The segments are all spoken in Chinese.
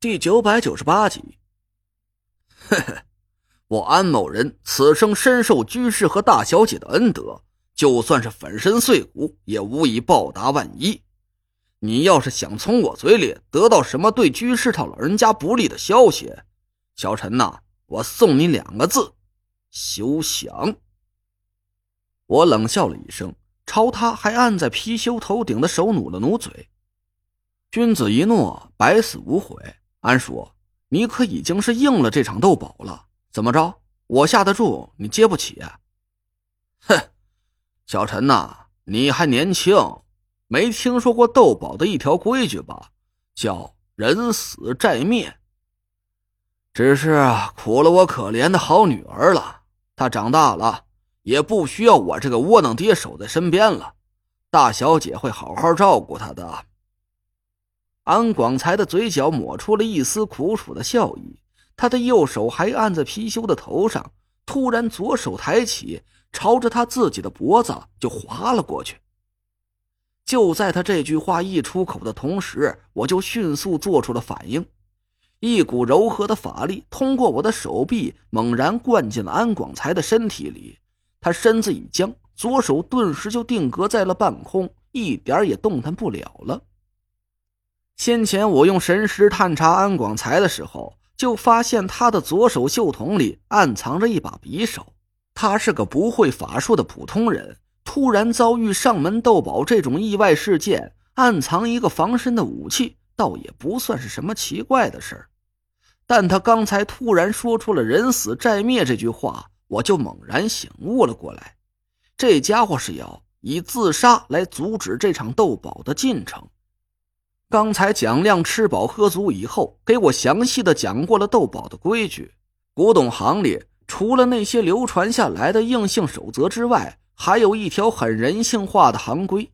第九百九十八集。嘿嘿，我安某人此生深受居士和大小姐的恩德，就算是粉身碎骨，也无以报答万一。你要是想从我嘴里得到什么对居士他老人家不利的消息，小陈呐，我送你两个字：休想。我冷笑了一声，朝他还按在貔貅头顶的手努了努嘴。君子一诺，百死无悔。安叔，你可已经是应了这场斗宝了，怎么着？我下的注你接不起？哼，小陈呐，你还年轻，没听说过斗宝的一条规矩吧？叫人死债灭。只是苦了我可怜的好女儿了，她长大了，也不需要我这个窝囊爹守在身边了。大小姐会好好照顾她的。安广才的嘴角抹出了一丝苦楚的笑意，他的右手还按在貔貅的头上，突然左手抬起，朝着他自己的脖子就划了过去。就在他这句话一出口的同时，我就迅速做出了反应，一股柔和的法力通过我的手臂猛然灌进了安广才的身体里，他身子一僵，左手顿时就定格在了半空，一点也动弹不了了。先前我用神识探查安广才的时候，就发现他的左手袖筒里暗藏着一把匕首。他是个不会法术的普通人，突然遭遇上门斗宝这种意外事件，暗藏一个防身的武器，倒也不算是什么奇怪的事儿。但他刚才突然说出了“人死债灭”这句话，我就猛然醒悟了过来。这家伙是要以自杀来阻止这场斗宝的进程。刚才蒋亮吃饱喝足以后，给我详细的讲过了斗宝的规矩。古董行里除了那些流传下来的硬性守则之外，还有一条很人性化的行规：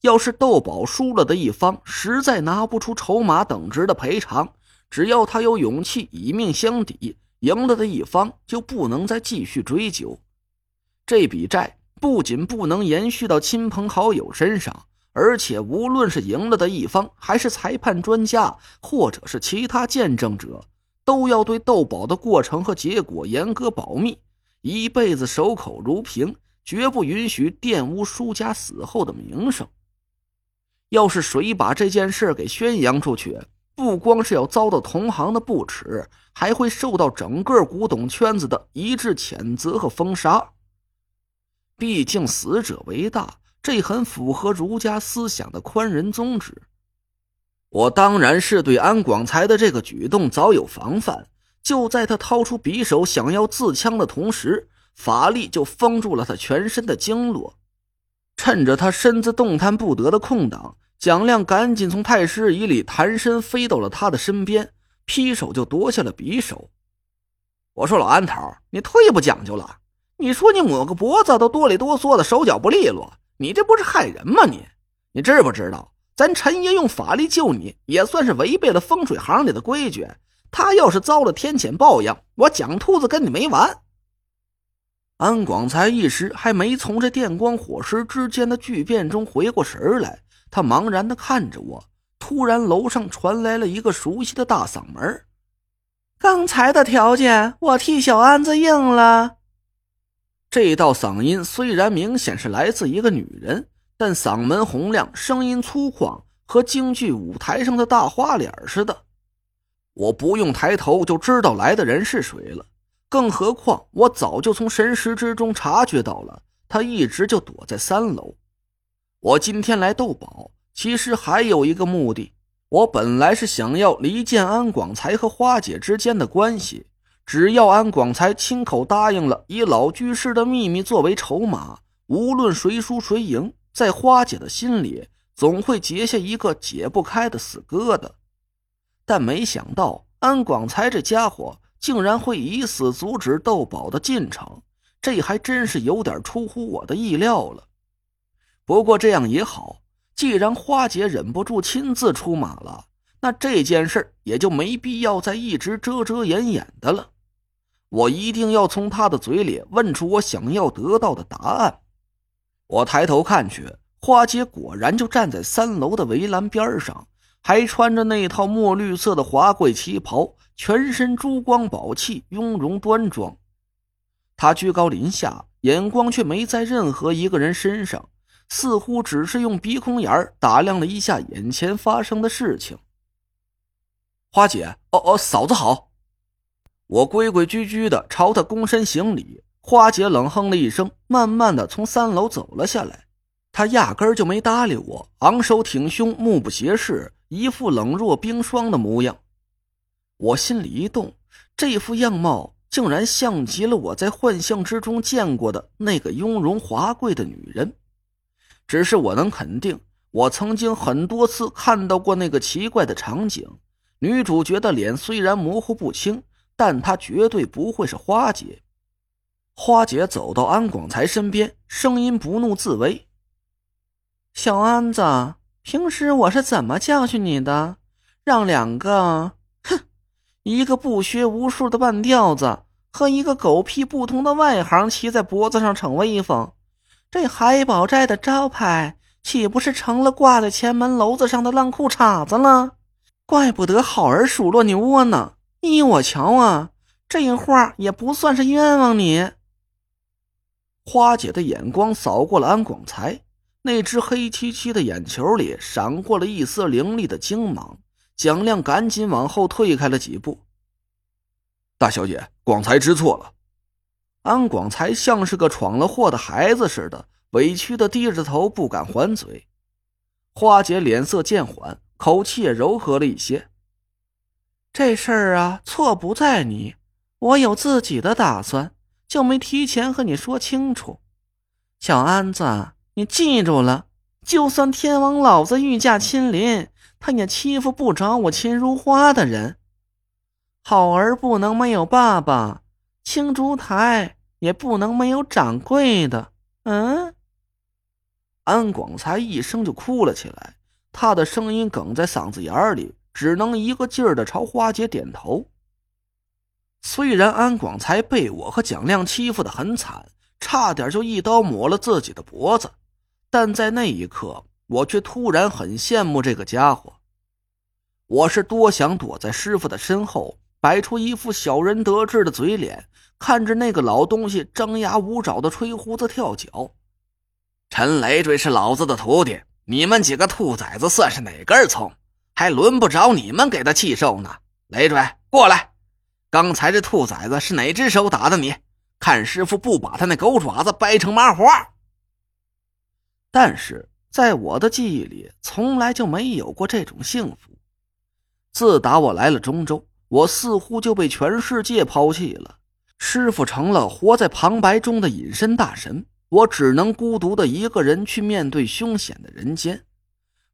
要是斗宝输了的一方实在拿不出筹码等值的赔偿，只要他有勇气以命相抵，赢了的一方就不能再继续追究。这笔债不仅不能延续到亲朋好友身上。而且，无论是赢了的一方，还是裁判、专家，或者是其他见证者，都要对斗宝的过程和结果严格保密，一辈子守口如瓶，绝不允许玷污输家死后的名声。要是谁把这件事给宣扬出去，不光是要遭到同行的不耻，还会受到整个古董圈子的一致谴责和封杀。毕竟，死者为大。这很符合儒家思想的宽仁宗旨。我当然是对安广才的这个举动早有防范。就在他掏出匕首想要自枪的同时，法力就封住了他全身的经络。趁着他身子动弹不得的空档，蒋亮赶紧从太师椅里弹身飞到了他的身边，劈手就夺下了匕首。我说：“老安头，你忒不讲究了！你说你抹个脖子都哆里哆嗦的，手脚不利落。”你这不是害人吗？你，你知不知道，咱陈爷用法力救你，也算是违背了风水行里的规矩。他要是遭了天谴报应，我蒋秃子跟你没完。安广才一时还没从这电光火石之间的巨变中回过神来，他茫然的看着我。突然，楼上传来了一个熟悉的大嗓门：“刚才的条件，我替小安子应了。”这道嗓音虽然明显是来自一个女人，但嗓门洪亮，声音粗犷，和京剧舞台上的大花脸似的。我不用抬头就知道来的人是谁了，更何况我早就从神识之中察觉到了，他一直就躲在三楼。我今天来斗宝，其实还有一个目的，我本来是想要离间安广才和花姐之间的关系。只要安广才亲口答应了，以老居士的秘密作为筹码，无论谁输谁赢，在花姐的心里总会结下一个解不开的死疙瘩。但没想到安广才这家伙竟然会以死阻止斗宝的进程，这还真是有点出乎我的意料了。不过这样也好，既然花姐忍不住亲自出马了，那这件事也就没必要再一直遮遮掩掩的了。我一定要从他的嘴里问出我想要得到的答案。我抬头看去，花姐果然就站在三楼的围栏边上，还穿着那套墨绿色的华贵旗袍，全身珠光宝气，雍容端庄。他居高临下，眼光却没在任何一个人身上，似乎只是用鼻孔眼打量了一下眼前发生的事情。花姐，哦哦，嫂子好。我规规矩矩的朝她躬身行礼。花姐冷哼了一声，慢慢的从三楼走了下来。她压根儿就没搭理我，昂首挺胸，目不斜视，一副冷若冰霜的模样。我心里一动，这副样貌竟然像极了我在幻象之中见过的那个雍容华贵的女人。只是我能肯定，我曾经很多次看到过那个奇怪的场景。女主角的脸虽然模糊不清，但她绝对不会是花姐。花姐走到安广才身边，声音不怒自威：“小安子，平时我是怎么教训你的？让两个，哼，一个不学无术的半吊子和一个狗屁不通的外行骑在脖子上逞威风，这海宝斋的招牌岂不是成了挂在前门楼子上的烂裤衩子了？”怪不得好儿数落你窝囊，依我瞧啊，这话也不算是冤枉你。花姐的眼光扫过了安广才，那只黑漆漆的眼球里闪过了一丝凌厉的精芒。蒋亮赶紧往后退开了几步。大小姐，广才知错了。安广才像是个闯了祸的孩子似的，委屈的低着头，不敢还嘴。花姐脸色渐缓。口气也柔和了一些。这事儿啊，错不在你，我有自己的打算，就没提前和你说清楚。小安子，你记住了，就算天王老子御驾亲临，他也欺负不着我秦如花的人。好儿不能没有爸爸，青竹台也不能没有掌柜的。嗯。安广才一声就哭了起来。他的声音哽在嗓子眼里，只能一个劲儿的朝花姐点头。虽然安广才被我和蒋亮欺负的很惨，差点就一刀抹了自己的脖子，但在那一刻，我却突然很羡慕这个家伙。我是多想躲在师傅的身后，摆出一副小人得志的嘴脸，看着那个老东西张牙舞爪的吹胡子跳脚。陈累赘是老子的徒弟。你们几个兔崽子算是哪根葱？还轮不着你们给他气受呢！累赘，过来！刚才这兔崽子是哪只手打的你？看师傅不把他那狗爪子掰成麻花！但是在我的记忆里，从来就没有过这种幸福。自打我来了中州，我似乎就被全世界抛弃了。师傅成了活在旁白中的隐身大神。我只能孤独的一个人去面对凶险的人间，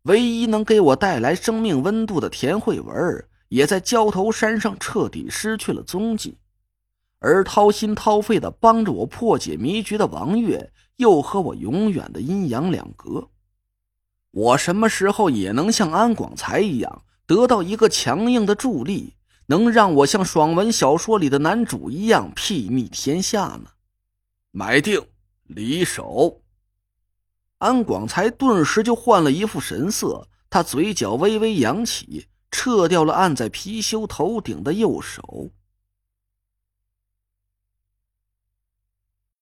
唯一能给我带来生命温度的田慧文，也在焦头山上彻底失去了踪迹，而掏心掏肺的帮着我破解迷局的王月，又和我永远的阴阳两隔。我什么时候也能像安广才一样，得到一个强硬的助力，能让我像爽文小说里的男主一样睥睨天下呢？买定。离手，安广才顿时就换了一副神色，他嘴角微微扬起，撤掉了按在貔貅头顶的右手。